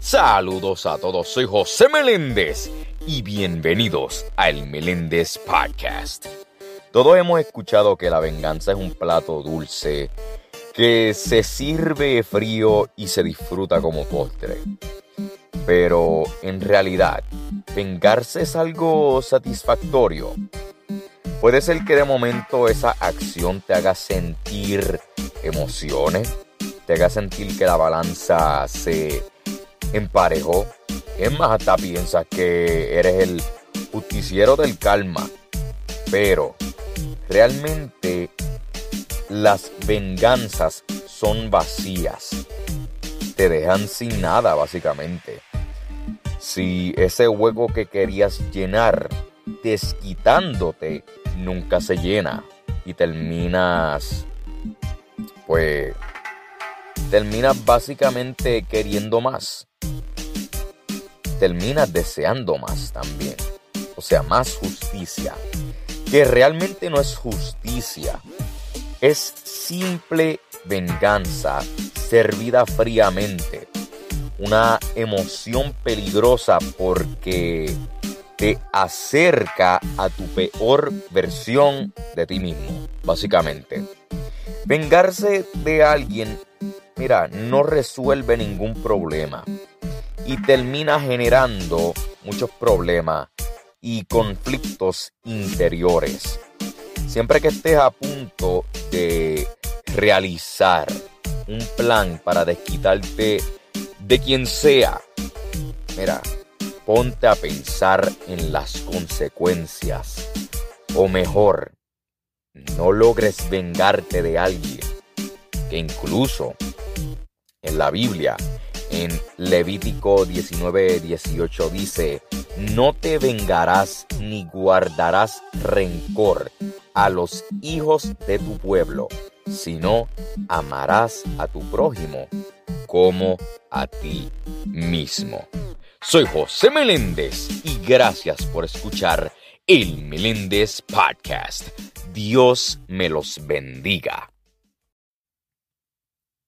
Saludos a todos, soy José Meléndez y bienvenidos al Meléndez Podcast. Todos hemos escuchado que la venganza es un plato dulce que se sirve frío y se disfruta como postre. Pero en realidad, vengarse es algo satisfactorio. Puede ser que de momento esa acción te haga sentir emociones, te haga sentir que la balanza se emparejó. Es más, hasta piensas que eres el justiciero del calma. Pero realmente las venganzas son vacías. Te dejan sin nada, básicamente. Si ese hueco que querías llenar desquitándote nunca se llena y terminas pues terminas básicamente queriendo más. Terminas deseando más también. O sea, más justicia. Que realmente no es justicia. Es simple venganza servida fríamente. Una emoción peligrosa porque te acerca a tu peor versión de ti mismo, básicamente. Vengarse de alguien, mira, no resuelve ningún problema y termina generando muchos problemas y conflictos interiores. Siempre que estés a punto de realizar un plan para desquitarte de quien sea, mira, ponte a pensar en las consecuencias. O mejor, no logres vengarte de alguien que incluso en la Biblia, en Levítico 19, 18 dice, no te vengarás ni guardarás rencor a los hijos de tu pueblo, sino amarás a tu prójimo como a ti mismo. Soy José Meléndez y gracias por escuchar el Meléndez Podcast. Dios me los bendiga.